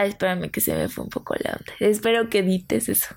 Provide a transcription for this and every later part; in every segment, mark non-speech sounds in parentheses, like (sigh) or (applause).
Ah, espérame que se me fue un poco la onda. Espero que edites eso.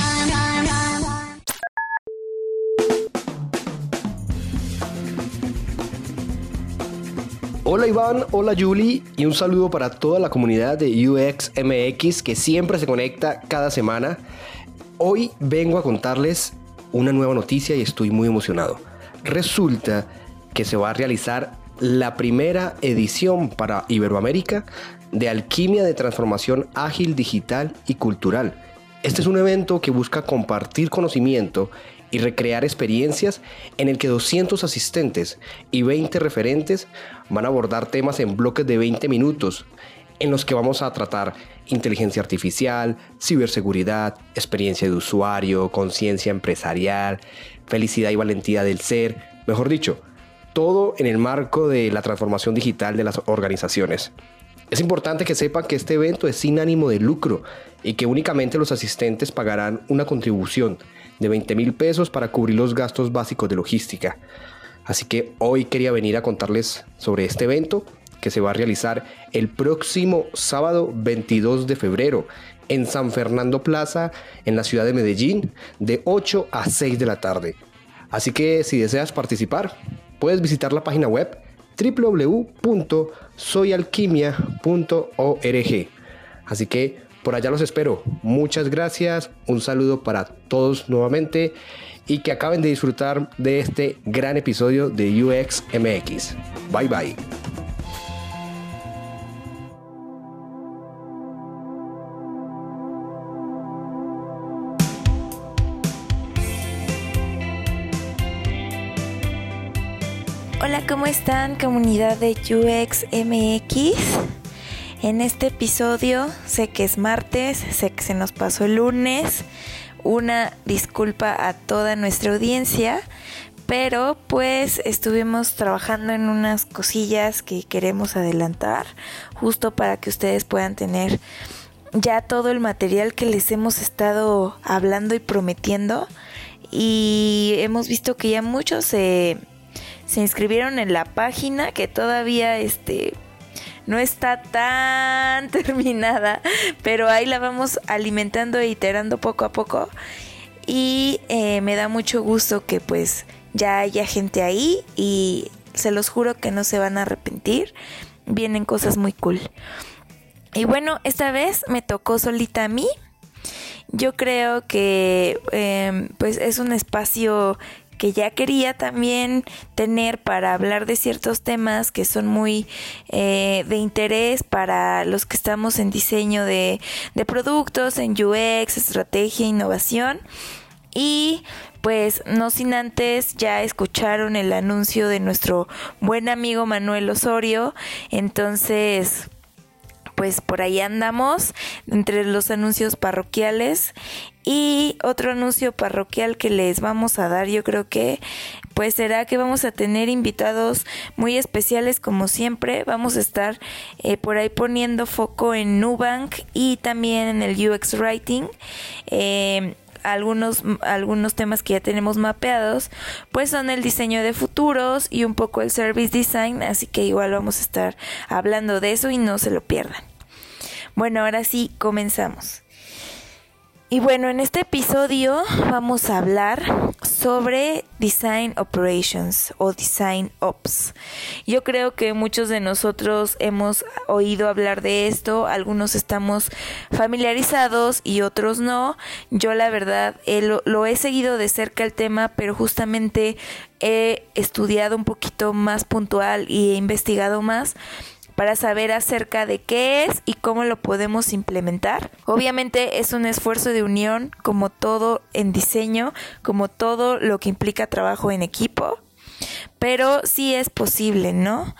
Hola Iván, hola Julie y un saludo para toda la comunidad de UXMX que siempre se conecta cada semana. Hoy vengo a contarles una nueva noticia y estoy muy emocionado. Resulta que se va a realizar la primera edición para Iberoamérica de Alquimia de Transformación Ágil Digital y Cultural. Este es un evento que busca compartir conocimiento y recrear experiencias en el que 200 asistentes y 20 referentes van a abordar temas en bloques de 20 minutos en los que vamos a tratar inteligencia artificial, ciberseguridad, experiencia de usuario, conciencia empresarial, felicidad y valentía del ser, mejor dicho, todo en el marco de la transformación digital de las organizaciones. Es importante que sepan que este evento es sin ánimo de lucro y que únicamente los asistentes pagarán una contribución de 20 mil pesos para cubrir los gastos básicos de logística. Así que hoy quería venir a contarles sobre este evento que se va a realizar el próximo sábado 22 de febrero en San Fernando Plaza, en la ciudad de Medellín, de 8 a 6 de la tarde. Así que si deseas participar, puedes visitar la página web www.soyalquimia.org. Así que por allá los espero. Muchas gracias. Un saludo para todos nuevamente y que acaben de disfrutar de este gran episodio de UX MX. Bye bye. Hola, ¿cómo están comunidad de UX MX? En este episodio sé que es martes, sé que se nos pasó el lunes. Una disculpa a toda nuestra audiencia, pero pues estuvimos trabajando en unas cosillas que queremos adelantar justo para que ustedes puedan tener ya todo el material que les hemos estado hablando y prometiendo y hemos visto que ya muchos se, se inscribieron en la página que todavía este no está tan (laughs) terminada, pero ahí la vamos alimentando e iterando poco a poco. Y eh, me da mucho gusto que pues ya haya gente ahí y se los juro que no se van a arrepentir. Vienen cosas muy cool. Y bueno, esta vez me tocó solita a mí. Yo creo que em, pues es un espacio que ya quería también tener para hablar de ciertos temas que son muy eh, de interés para los que estamos en diseño de, de productos, en UX, estrategia, innovación. Y pues no sin antes ya escucharon el anuncio de nuestro buen amigo Manuel Osorio. Entonces, pues por ahí andamos entre los anuncios parroquiales y otro anuncio parroquial que les vamos a dar, yo creo que pues será que vamos a tener invitados muy especiales como siempre. Vamos a estar eh, por ahí poniendo foco en Nubank y también en el UX Writing. Eh, algunos, algunos temas que ya tenemos mapeados, pues son el diseño de futuros y un poco el service design, así que igual vamos a estar hablando de eso y no se lo pierdan. Bueno, ahora sí, comenzamos. Y bueno, en este episodio vamos a hablar sobre Design Operations o Design Ops. Yo creo que muchos de nosotros hemos oído hablar de esto, algunos estamos familiarizados y otros no. Yo la verdad lo, lo he seguido de cerca el tema, pero justamente he estudiado un poquito más puntual y he investigado más para saber acerca de qué es y cómo lo podemos implementar. Obviamente es un esfuerzo de unión como todo en diseño, como todo lo que implica trabajo en equipo, pero sí es posible, ¿no?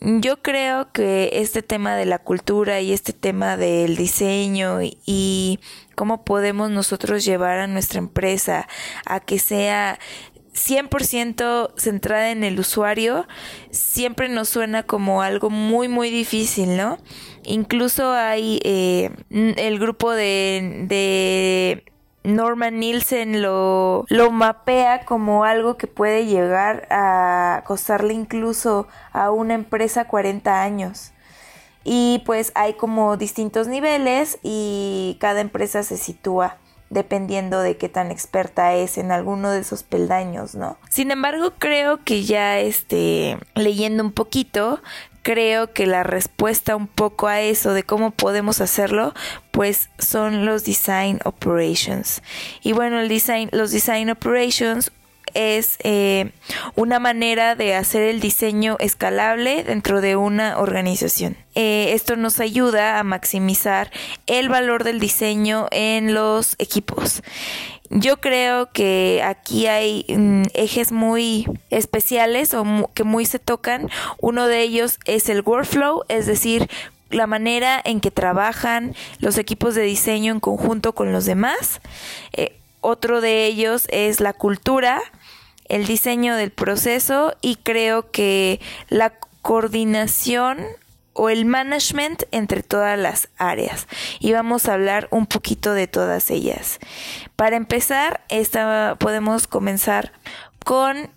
yo creo que este tema de la cultura y este tema del diseño y, cómo podemos nosotros llevar a nuestra empresa a que sea 100% centrada en el usuario, siempre nos suena como algo muy, muy difícil, ¿no? Incluso hay eh, el grupo de, de Norman Nielsen lo, lo mapea como algo que puede llegar a costarle incluso a una empresa 40 años. Y pues hay como distintos niveles y cada empresa se sitúa dependiendo de qué tan experta es en alguno de esos peldaños, ¿no? Sin embargo, creo que ya este leyendo un poquito, creo que la respuesta un poco a eso de cómo podemos hacerlo, pues son los design operations. Y bueno, el design, los design operations es eh, una manera de hacer el diseño escalable dentro de una organización. Eh, esto nos ayuda a maximizar el valor del diseño en los equipos. Yo creo que aquí hay mm, ejes muy especiales o que muy se tocan. Uno de ellos es el workflow, es decir, la manera en que trabajan los equipos de diseño en conjunto con los demás. Eh, otro de ellos es la cultura, el diseño del proceso y creo que la coordinación o el management entre todas las áreas y vamos a hablar un poquito de todas ellas. Para empezar, esta, podemos comenzar con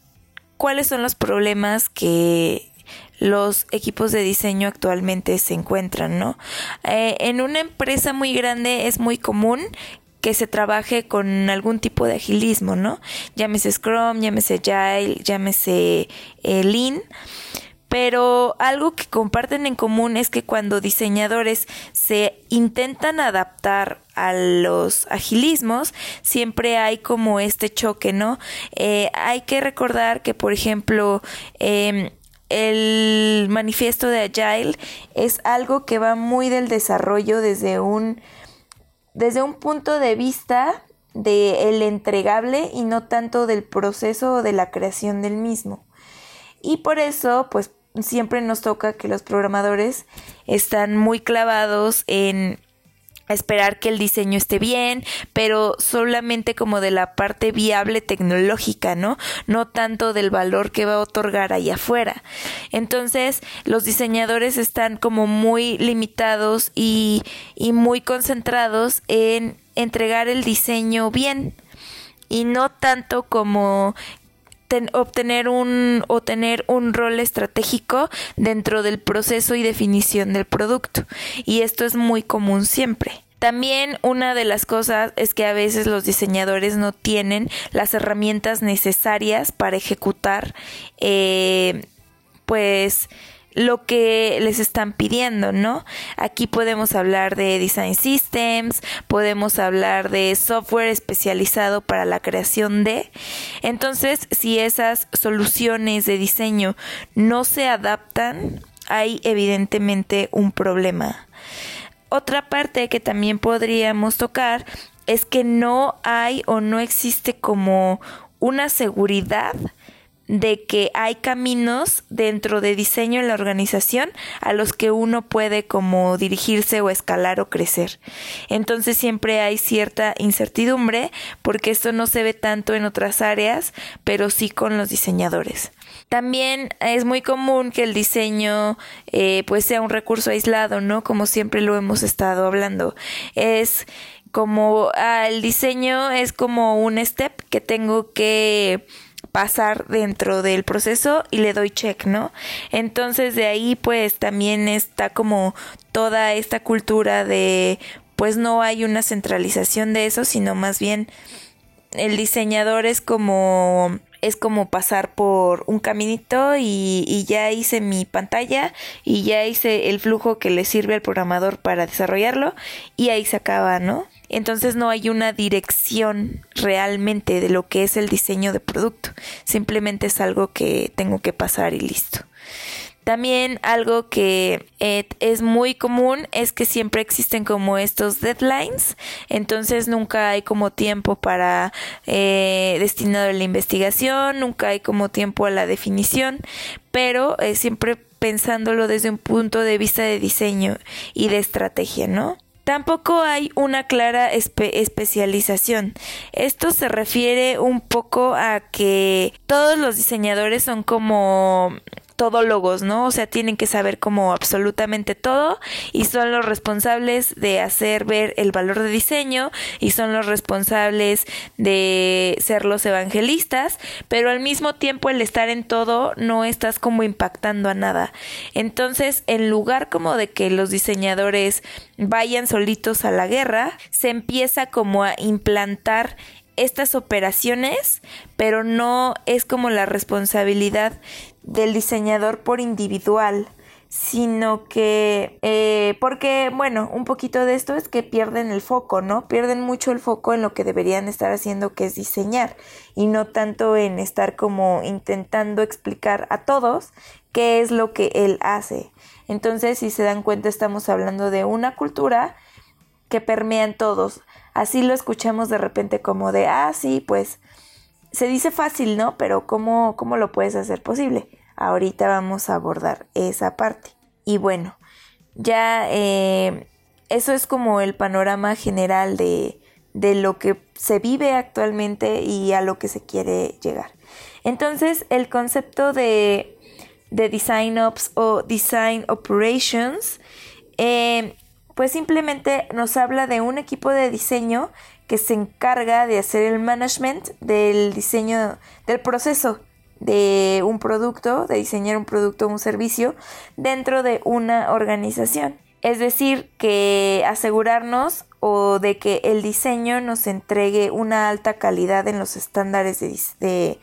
cuáles son los problemas que los equipos de diseño actualmente se encuentran, ¿no? Eh, en una empresa muy grande es muy común que se trabaje con algún tipo de agilismo, ¿no? Llámese Scrum, llámese Agile, llámese eh, Lean. Pero algo que comparten en común es que cuando diseñadores se intentan adaptar a los agilismos, siempre hay como este choque, ¿no? Eh, hay que recordar que, por ejemplo, em, el manifiesto de Agile es algo que va muy del desarrollo desde un desde un punto de vista de el entregable y no tanto del proceso o de la creación del mismo. Y por eso, pues siempre nos toca que los programadores están muy clavados en esperar que el diseño esté bien, pero solamente como de la parte viable tecnológica, ¿no? No tanto del valor que va a otorgar allá afuera. Entonces, los diseñadores están como muy limitados y, y muy concentrados en entregar el diseño bien y no tanto como obtener un o tener un rol estratégico dentro del proceso y definición del producto y esto es muy común siempre. También una de las cosas es que a veces los diseñadores no tienen las herramientas necesarias para ejecutar eh, pues lo que les están pidiendo, ¿no? Aquí podemos hablar de design systems, podemos hablar de software especializado para la creación de. Entonces, si esas soluciones de diseño no se adaptan, hay evidentemente un problema. Otra parte que también podríamos tocar es que no hay o no existe como una seguridad de que hay caminos dentro de diseño en la organización a los que uno puede como dirigirse o escalar o crecer. Entonces siempre hay cierta incertidumbre porque esto no se ve tanto en otras áreas, pero sí con los diseñadores. También es muy común que el diseño eh, pues sea un recurso aislado, ¿no? Como siempre lo hemos estado hablando. Es como ah, el diseño es como un step que tengo que pasar dentro del proceso y le doy check, ¿no? Entonces de ahí pues también está como toda esta cultura de pues no hay una centralización de eso, sino más bien el diseñador es como es como pasar por un caminito y, y, ya hice mi pantalla y ya hice el flujo que le sirve al programador para desarrollarlo y ahí se acaba, ¿no? Entonces no hay una dirección realmente de lo que es el diseño de producto. Simplemente es algo que tengo que pasar y listo. También algo que eh, es muy común es que siempre existen como estos deadlines, entonces nunca hay como tiempo para eh, destinado a la investigación, nunca hay como tiempo a la definición, pero eh, siempre pensándolo desde un punto de vista de diseño y de estrategia, ¿no? Tampoco hay una clara especialización. Esto se refiere un poco a que todos los diseñadores son como todólogos, ¿no? O sea, tienen que saber como absolutamente todo y son los responsables de hacer ver el valor de diseño y son los responsables de ser los evangelistas, pero al mismo tiempo el estar en todo no estás como impactando a nada. Entonces, en lugar como de que los diseñadores vayan solitos a la guerra, se empieza como a implantar estas operaciones, pero no es como la responsabilidad del diseñador por individual, sino que, eh, porque, bueno, un poquito de esto es que pierden el foco, ¿no? Pierden mucho el foco en lo que deberían estar haciendo, que es diseñar, y no tanto en estar como intentando explicar a todos qué es lo que él hace. Entonces, si se dan cuenta, estamos hablando de una cultura que permea en todos así lo escuchamos de repente como de, ah, sí, pues se dice fácil, ¿no? Pero ¿cómo, cómo lo puedes hacer posible? Ahorita vamos a abordar esa parte. Y bueno, ya eh, eso es como el panorama general de, de lo que se vive actualmente y a lo que se quiere llegar. Entonces, el concepto de, de Design Ops o Design Operations eh, pues simplemente nos habla de un equipo de diseño que se encarga de hacer el management del diseño del proceso de un producto, de diseñar un producto o un servicio dentro de una organización. Es decir, que asegurarnos o de que el diseño nos entregue una alta calidad en los estándares de,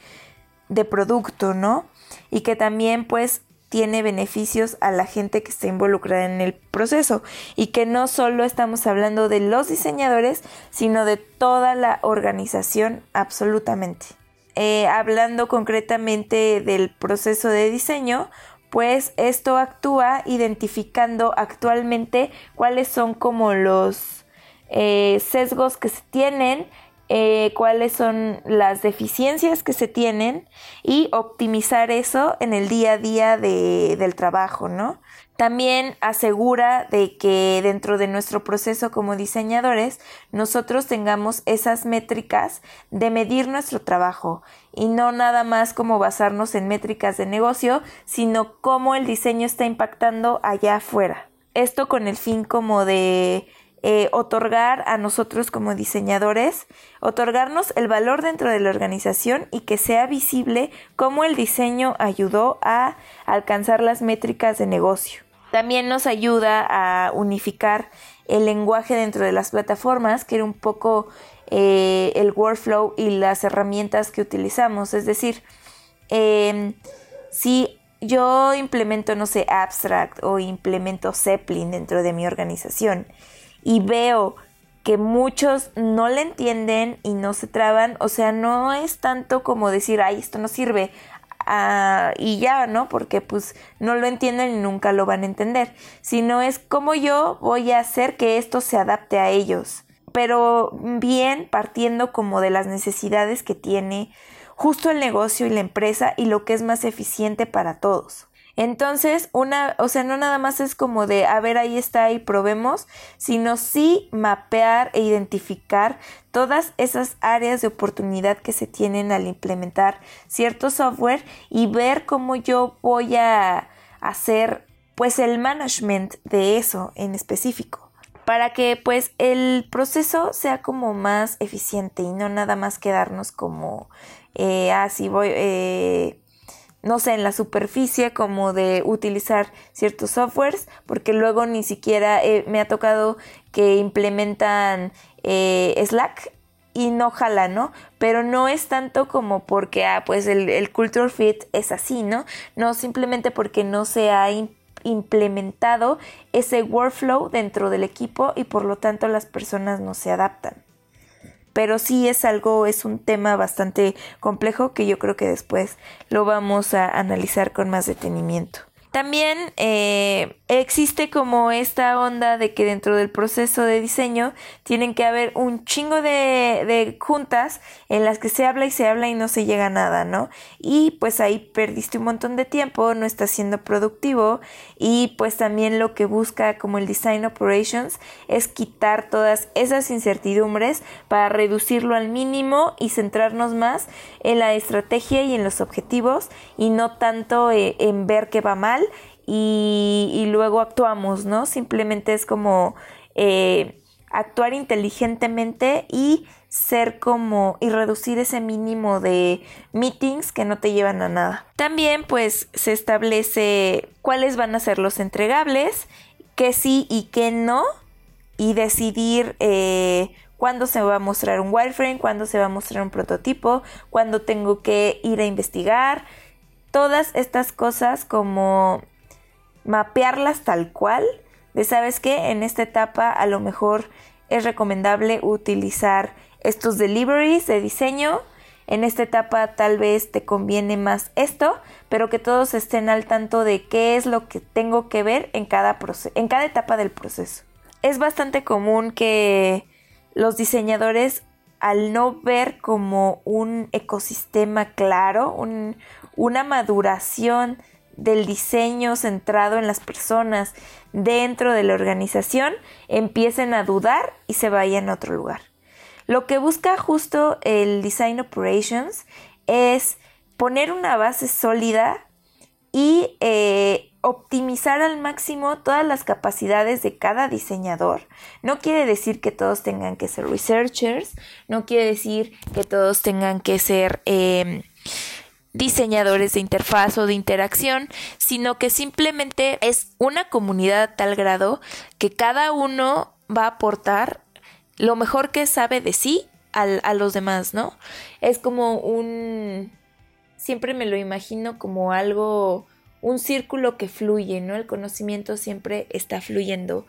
producto, ¿no? Y que también pues tiene beneficios a la gente que está involucrada en el proceso y que no solo estamos hablando de los diseñadores, sino de toda la organización absolutamente. Eh, hablando concretamente del proceso de diseño, pues esto actúa identificando actualmente cuáles son como los eh, sesgos que se tienen eh, cuáles son las deficiencias que se tienen y optimizar eso en el día a día del trabajo, ¿no? También asegura de que dentro de nuestro proceso como diseñadores nosotros tengamos esas métricas de medir nuestro trabajo y no nada más como basarnos en métricas de negocio, sino cómo el diseño está impactando allá afuera. Esto con el fin como de eh, otorgar a nosotros como diseñadores, otorgarnos el valor dentro de la organización y que sea visible cómo el diseño ayudó a alcanzar las métricas de negocio. También nos ayuda a unificar el lenguaje dentro de las plataformas, que era un poco eh, el workflow y las herramientas que utilizamos. Es decir, em, si yo implemento, no sé, Abstract o implemento Zeppelin dentro de mi organización y veo que muchos no le entienden y no se traban, o sea, no es tanto como decir, ay, esto no sirve, ah, y ya, ¿no? Porque pues no lo entienden y nunca lo van a entender, sino es como yo voy a hacer que esto se adapte a ellos, pero bien partiendo como de las necesidades que tiene justo el negocio y la empresa y lo que es más eficiente para todos. Entonces, una, o sea, no nada más es como de, a ver, ahí está y probemos, sino sí mapear e identificar todas esas áreas de oportunidad que se tienen al implementar cierto software y ver cómo yo voy a hacer pues el management de eso en específico para que pues el proceso sea como más eficiente y no nada más quedarnos como eh, ah, voy eh, no sé, en la superficie como de utilizar ciertos softwares, porque luego ni siquiera eh, me ha tocado que implementan eh, Slack y no jala, ¿no? Pero no es tanto como porque, ah, pues el, el culture fit es así, ¿no? No, simplemente porque no se ha implementado ese workflow dentro del equipo y por lo tanto las personas no se adaptan pero sí es algo, es un tema bastante complejo que yo creo que después lo vamos a analizar con más detenimiento. También eh, existe como esta onda de que dentro del proceso de diseño tienen que haber un chingo de, de, juntas en las que se habla y se habla y no se llega a nada, ¿no? Y pues ahí perdiste un montón de tiempo, no estás siendo productivo y pues también lo que busca como el Design Operations es quitar todas esas incertidumbres para reducirlo al mínimo y centrarnos más en la estrategia y en los objetivos y no tanto eh, en ver qué va mal y, luego actuamos, ¿no? Simplemente es como eh, actuar inteligentemente y ser como y reducir ese mínimo de meetings que no te llevan a nada. También pues se establece cuáles van a ser los entregables, qué sí y qué no y decidir eh, cuándo se va a mostrar un wireframe, cuándo se va a mostrar un prototipo, cuándo tengo que ir a investigar. Todas estas cosas como mapearlas tal cual, de sabes que en esta etapa a lo mejor es recomendable utilizar estos deliveries de diseño. En esta etapa tal vez te conviene más esto, pero que todos estén al tanto de qué es lo que tengo que ver en cada, en cada etapa del proceso. Es bastante común que los diseñadores al no ver como un ecosistema claro, una maduración del diseño centrado en las personas dentro de la organización empiecen a dudar y se vayan a otro lugar. Lo que busca justo el Design Operations es poner una base sólida y eh, optimizar al máximo todas las capacidades de cada diseñador. No quiere decir que todos tengan que ser researchers, no quiere decir que todos tengan que ser... Em, diseñadores de interfaz o de interacción, sino que simplemente es una comunidad a tal grado que cada uno va a aportar lo mejor que sabe de sí a los demás, ¿no? Es como un... Siempre me lo imagino como algo, un círculo que fluye, ¿no? El conocimiento siempre está fluyendo.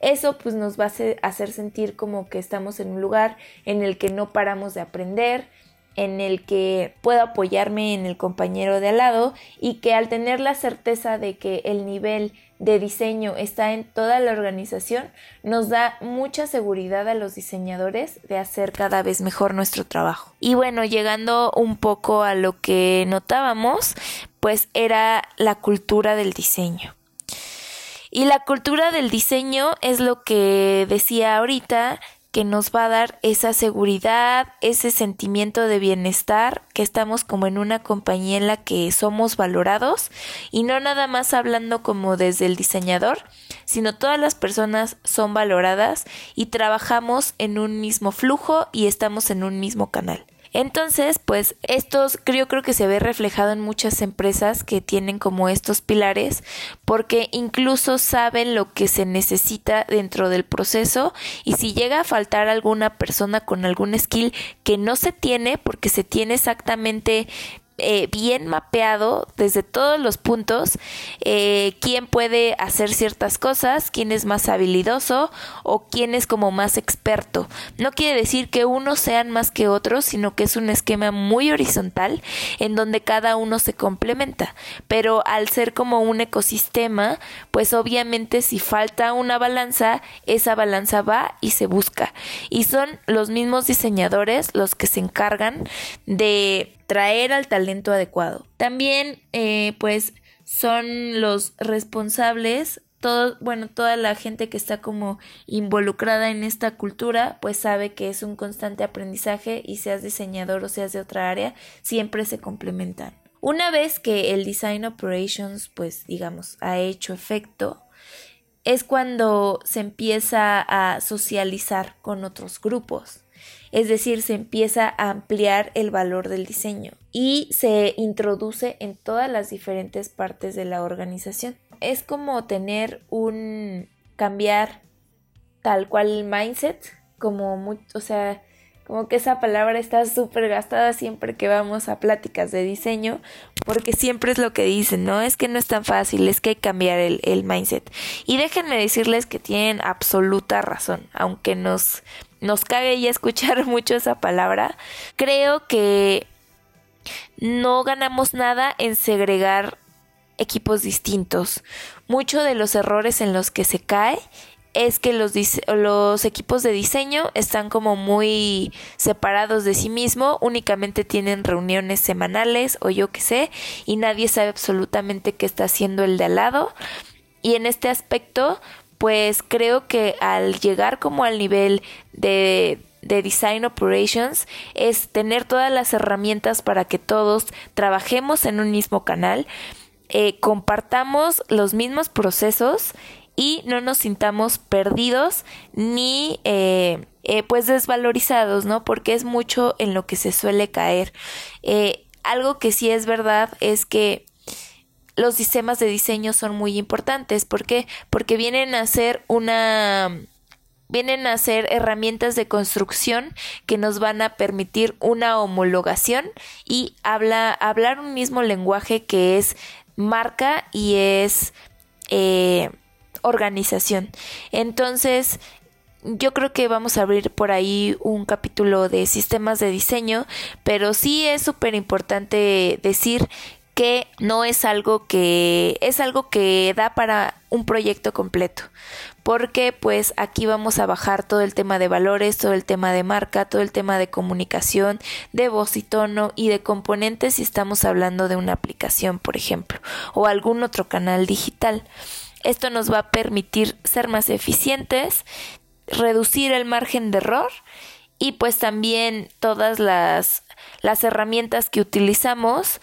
Eso pues nos va a hacer sentir como que estamos en un lugar en el que no paramos de aprender, en el que puedo apoyarme en el compañero de al lado y que al tener la certeza de que el nivel de diseño está en toda la organización, nos da mucha seguridad a los diseñadores de hacer cada vez mejor nuestro trabajo. Y bueno, llegando un poco a lo que notábamos, pues era la cultura del diseño. Y la cultura del diseño es lo que decía ahorita, que nos va a dar esa seguridad, ese sentimiento de bienestar, que estamos como en una compañía en la que somos valorados y no nada más hablando como desde el diseñador, sino todas las personas son valoradas y trabajamos en un mismo flujo y estamos en un mismo canal. Entonces, pues estos creo, creo que se ve reflejado en muchas empresas que tienen como estos pilares porque incluso saben lo que se necesita dentro del proceso y si llega a faltar alguna persona con algún skill que no se tiene porque se tiene exactamente eh, bien mapeado desde todos los puntos eh, quién puede hacer ciertas cosas, quién es más habilidoso o quién es como más experto. No quiere decir que unos sean más que otros, sino que es un esquema muy horizontal en donde cada uno se complementa. Pero al ser como un ecosistema, pues obviamente si falta una balanza, esa balanza va y se busca. Y son los mismos diseñadores los que se encargan de traer al talento adecuado. También, eh, pues, son los responsables todo, bueno, toda la gente que está como involucrada en esta cultura, pues sabe que es un constante aprendizaje y seas diseñador o seas de otra área, siempre se complementan. Una vez que el Design Operations, pues digamos, ha hecho efecto, es cuando se empieza a socializar con otros grupos es decir, se empieza a ampliar el valor del diseño y se introduce en todas las diferentes partes de la organización. Es como tener un cambiar tal cual el mindset, como mucho, o sea, como que esa palabra está súper gastada siempre que vamos a pláticas de diseño, porque siempre es lo que dicen, ¿no? Es que no es tan fácil, es que hay que cambiar el, el mindset. Y déjenme decirles que tienen absoluta razón, aunque nos nos cague ya escuchar (laughs) mucho esa palabra, creo que no ganamos nada en segregar equipos distintos. Muchos de los errores en los que se cae es que los, los equipos de diseño están como muy separados de sí mismo, únicamente tienen reuniones semanales o yo qué sé, y nadie sabe absolutamente qué está haciendo el de al lado. Y en este aspecto, pues creo que al llegar como al nivel de, de Design Operations es tener todas las herramientas para que todos trabajemos en un mismo canal, eh, compartamos los mismos procesos y no nos sintamos perdidos ni eh, eh, pues desvalorizados, ¿no? Porque es mucho en lo que se suele caer. Eh, algo que sí es verdad es que los sistemas de diseño son muy importantes. ¿Por qué? Porque vienen a ser una vienen a ser herramientas de construcción que nos van a permitir una homologación y habla, hablar un mismo lenguaje que es marca y es eh, organización. Entonces, yo creo que vamos a abrir por ahí un capítulo de sistemas de diseño, pero sí es súper importante decir que no es algo que es algo que da para un proyecto completo porque pues aquí vamos a bajar todo el tema de valores, todo el tema de marca, todo el tema de comunicación, de voz y tono y de componentes si estamos hablando de una aplicación, por ejemplo, o algún otro canal digital. Esto nos va a permitir ser más eficientes, reducir el margen de error y pues también todas las, las herramientas que utilizamos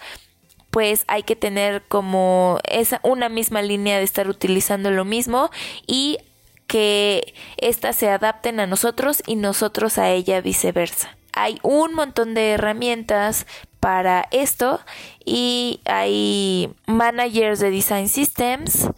pues hay que tener como esa una misma línea de estar utilizando lo mismo y que éstas se adapten a nosotros y nosotros a ella viceversa. Hay un montón de herramientas para esto y hay managers de design systems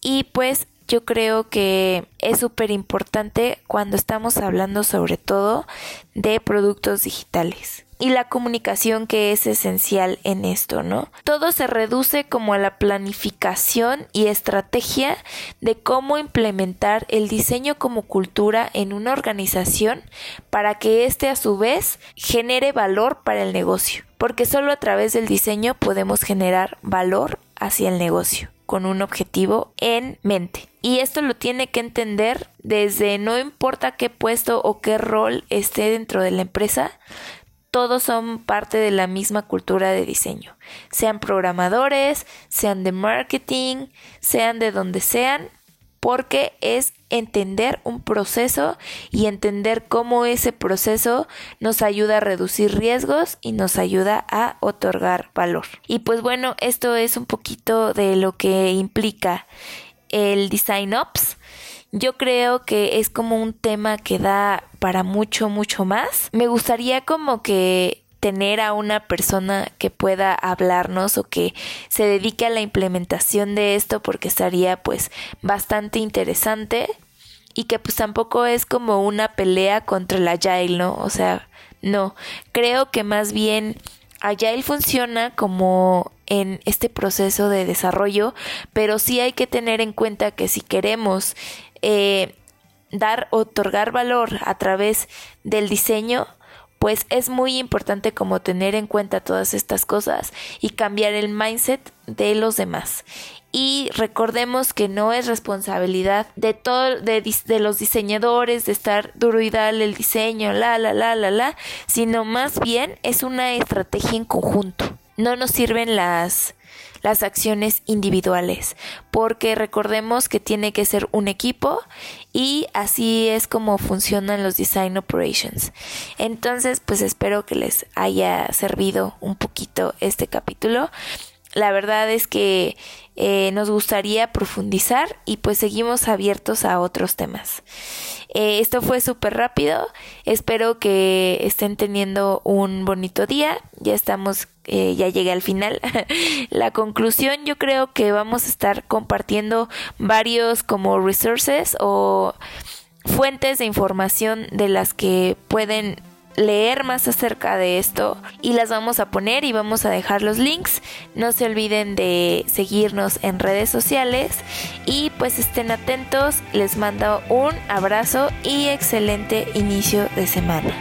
y pues yo creo que es súper importante cuando estamos hablando sobre todo de productos digitales y la comunicación que es esencial en esto, ¿no? Todo se reduce como a la planificación y estrategia de cómo implementar el diseño como cultura en una organización para que éste a su vez genere valor para el negocio, porque solo a través del diseño podemos generar valor hacia el negocio con un objetivo en mente. Y esto lo tiene que entender desde no importa qué puesto o qué rol esté dentro de la empresa, todos son parte de la misma cultura de diseño. Sean programadores, sean de marketing, sean de donde sean, porque es entender un proceso y entender cómo ese proceso nos ayuda a reducir riesgos y nos ayuda a otorgar valor. Y pues bueno, esto es un poquito de lo que implica el Design Ops. Yo creo que es como un tema que da para mucho, mucho más. Me gustaría como que tener a una persona que pueda hablarnos o que se dedique a la implementación de esto porque estaría pues bastante interesante y que pues tampoco es como una pelea contra el agile, ¿no? O sea, no, creo que más bien Agile funciona como en este proceso de desarrollo, pero sí hay que tener en cuenta que si queremos eh, dar, otorgar valor a través del diseño, pues es muy importante como tener en cuenta todas estas cosas y cambiar el mindset de los demás. Y recordemos que no es responsabilidad de todo, de, de, los diseñadores, de estar duro y darle el diseño, la, la, la, la, la, sino más bien es una estrategia en conjunto. No nos sirven las, las acciones individuales, porque recordemos que tiene que ser un equipo y así es como funcionan los design operations. Entonces, pues espero que les haya servido un poquito este capítulo. La verdad es que eh, nos gustaría profundizar y pues seguimos abiertos a otros temas. Eh, esto fue súper rápido. Espero que estén teniendo un bonito día. Ya estamos, eh, ya llegué al final. (laughs) La conclusión, yo creo que vamos a estar compartiendo varios como resources o fuentes de información de las que pueden leer más acerca de esto y las vamos a poner y vamos a dejar los links. No se olviden de seguirnos en redes sociales y pues estén atentos. Les mando un abrazo y excelente inicio de semana.